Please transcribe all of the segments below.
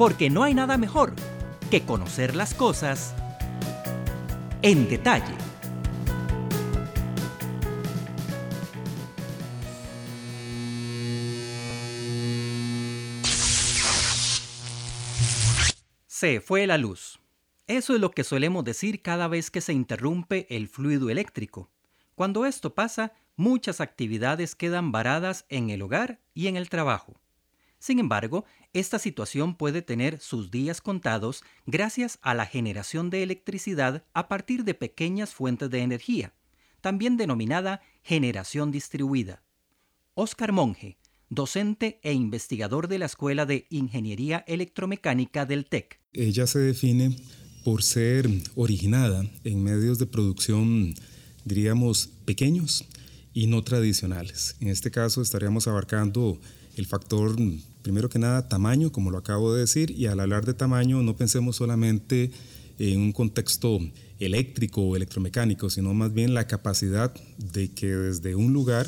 porque no hay nada mejor que conocer las cosas en detalle. Se fue la luz. Eso es lo que solemos decir cada vez que se interrumpe el fluido eléctrico. Cuando esto pasa, muchas actividades quedan varadas en el hogar y en el trabajo. Sin embargo, esta situación puede tener sus días contados gracias a la generación de electricidad a partir de pequeñas fuentes de energía, también denominada generación distribuida. Oscar Monge, docente e investigador de la Escuela de Ingeniería Electromecánica del TEC. Ella se define por ser originada en medios de producción, diríamos, pequeños y no tradicionales. En este caso estaríamos abarcando el factor, primero que nada, tamaño, como lo acabo de decir, y al hablar de tamaño no pensemos solamente en un contexto eléctrico o electromecánico, sino más bien la capacidad de que desde un lugar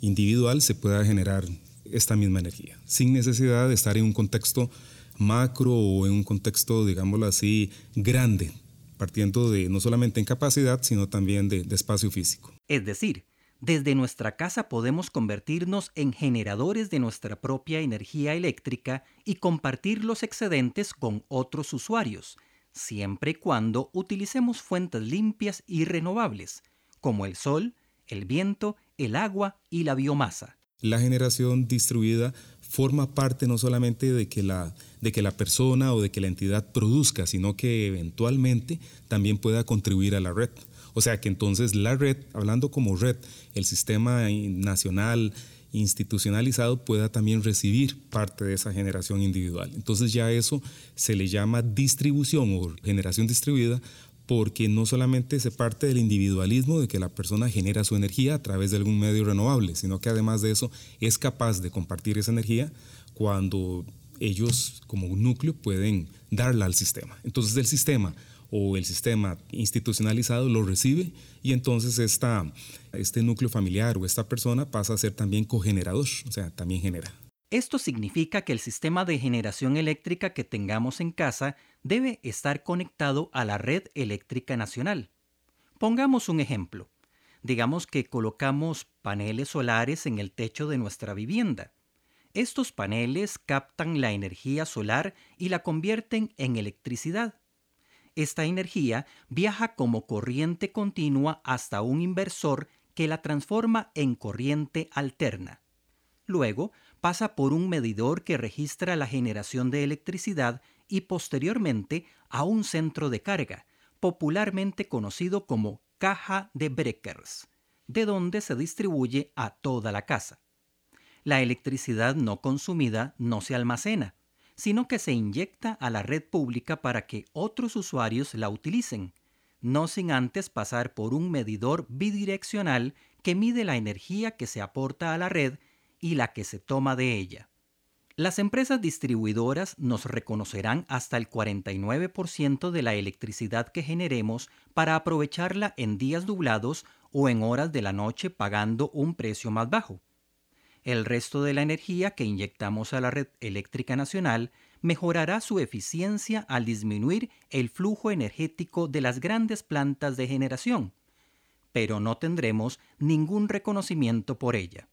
individual se pueda generar esta misma energía, sin necesidad de estar en un contexto macro o en un contexto, digámoslo así, grande, partiendo de no solamente en capacidad, sino también de, de espacio físico. Es decir, desde nuestra casa podemos convertirnos en generadores de nuestra propia energía eléctrica y compartir los excedentes con otros usuarios, siempre y cuando utilicemos fuentes limpias y renovables, como el sol, el viento, el agua y la biomasa. La generación distribuida forma parte no solamente de que, la, de que la persona o de que la entidad produzca, sino que eventualmente también pueda contribuir a la red. O sea que entonces la red, hablando como red, el sistema nacional institucionalizado pueda también recibir parte de esa generación individual. Entonces ya eso se le llama distribución o generación distribuida porque no solamente se parte del individualismo de que la persona genera su energía a través de algún medio renovable, sino que además de eso es capaz de compartir esa energía cuando ellos como un núcleo pueden darla al sistema. Entonces el sistema o el sistema institucionalizado lo recibe y entonces esta, este núcleo familiar o esta persona pasa a ser también cogenerador, o sea, también genera. Esto significa que el sistema de generación eléctrica que tengamos en casa debe estar conectado a la red eléctrica nacional. Pongamos un ejemplo. Digamos que colocamos paneles solares en el techo de nuestra vivienda. Estos paneles captan la energía solar y la convierten en electricidad. Esta energía viaja como corriente continua hasta un inversor que la transforma en corriente alterna. Luego pasa por un medidor que registra la generación de electricidad y posteriormente a un centro de carga, popularmente conocido como caja de breakers, de donde se distribuye a toda la casa. La electricidad no consumida no se almacena, sino que se inyecta a la red pública para que otros usuarios la utilicen, no sin antes pasar por un medidor bidireccional que mide la energía que se aporta a la red y la que se toma de ella. Las empresas distribuidoras nos reconocerán hasta el 49% de la electricidad que generemos para aprovecharla en días nublados o en horas de la noche pagando un precio más bajo. El resto de la energía que inyectamos a la red eléctrica nacional mejorará su eficiencia al disminuir el flujo energético de las grandes plantas de generación, pero no tendremos ningún reconocimiento por ella.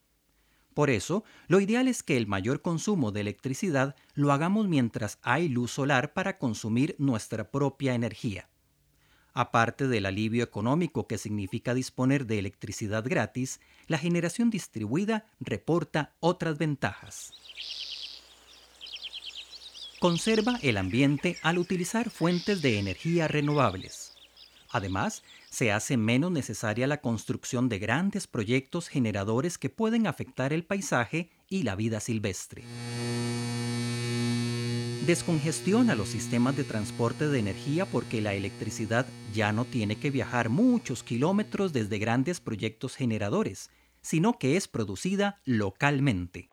Por eso, lo ideal es que el mayor consumo de electricidad lo hagamos mientras hay luz solar para consumir nuestra propia energía. Aparte del alivio económico que significa disponer de electricidad gratis, la generación distribuida reporta otras ventajas. Conserva el ambiente al utilizar fuentes de energía renovables. Además, se hace menos necesaria la construcción de grandes proyectos generadores que pueden afectar el paisaje y la vida silvestre descongestiona los sistemas de transporte de energía porque la electricidad ya no tiene que viajar muchos kilómetros desde grandes proyectos generadores, sino que es producida localmente.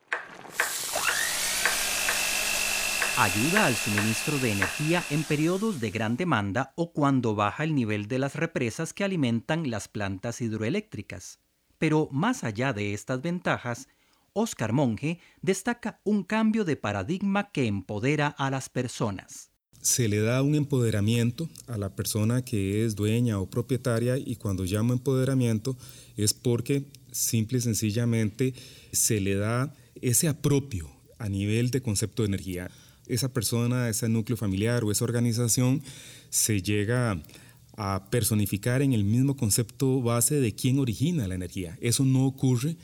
Ayuda al suministro de energía en periodos de gran demanda o cuando baja el nivel de las represas que alimentan las plantas hidroeléctricas. Pero más allá de estas ventajas, Oscar Monge destaca un cambio de paradigma que empodera a las personas. Se le da un empoderamiento a la persona que es dueña o propietaria y cuando llamo empoderamiento es porque simple y sencillamente se le da ese apropio a nivel de concepto de energía. Esa persona, ese núcleo familiar o esa organización se llega a personificar en el mismo concepto base de quién origina la energía. Eso no ocurre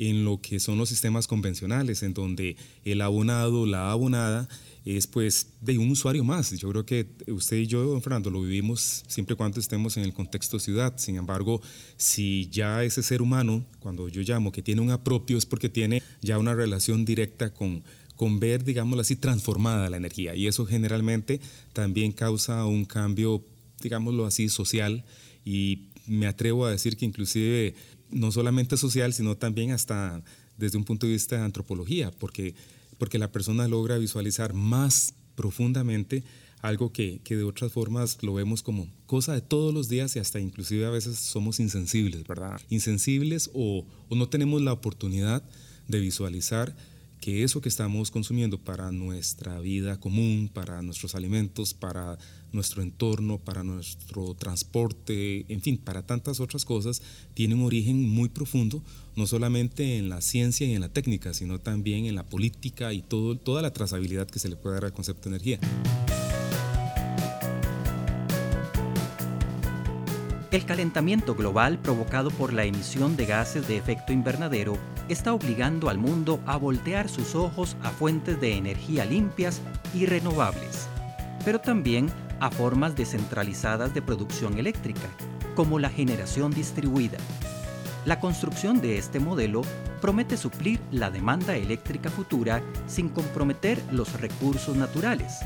en lo que son los sistemas convencionales, en donde el abonado, la abonada, es pues de un usuario más. Yo creo que usted y yo, don Fernando, lo vivimos siempre cuando estemos en el contexto ciudad. Sin embargo, si ya ese ser humano, cuando yo llamo que tiene un apropio, es porque tiene ya una relación directa con, con ver, digámoslo así, transformada la energía. Y eso generalmente también causa un cambio, digámoslo así, social. Y me atrevo a decir que inclusive no solamente social, sino también hasta desde un punto de vista de antropología, porque, porque la persona logra visualizar más profundamente algo que, que, de otras formas lo vemos como cosa de todos los días y hasta inclusive a veces somos insensibles, ¿verdad? Insensibles o, o no tenemos la oportunidad de visualizar que eso que estamos consumiendo para nuestra vida común, para nuestros alimentos, para nuestro entorno, para nuestro transporte, en fin, para tantas otras cosas, tiene un origen muy profundo, no solamente en la ciencia y en la técnica, sino también en la política y toda la trazabilidad que se le puede dar al concepto de energía. El calentamiento global provocado por la emisión de gases de efecto invernadero está obligando al mundo a voltear sus ojos a fuentes de energía limpias y renovables, pero también a formas descentralizadas de producción eléctrica, como la generación distribuida. La construcción de este modelo promete suplir la demanda eléctrica futura sin comprometer los recursos naturales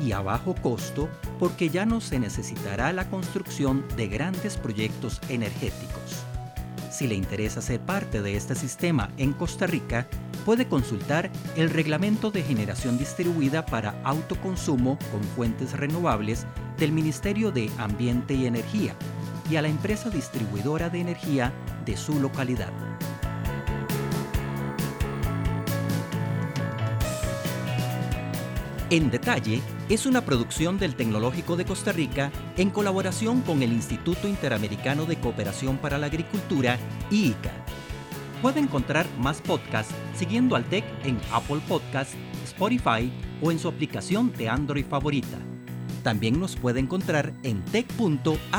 y a bajo costo porque ya no se necesitará la construcción de grandes proyectos energéticos. Si le interesa ser parte de este sistema en Costa Rica, puede consultar el Reglamento de Generación Distribuida para Autoconsumo con Fuentes Renovables del Ministerio de Ambiente y Energía y a la empresa distribuidora de energía de su localidad. En detalle, es una producción del Tecnológico de Costa Rica en colaboración con el Instituto Interamericano de Cooperación para la Agricultura, IICA. Puede encontrar más podcasts siguiendo al TEC en Apple Podcasts, Spotify o en su aplicación de Android favorita. También nos puede encontrar en tech.ac.cr.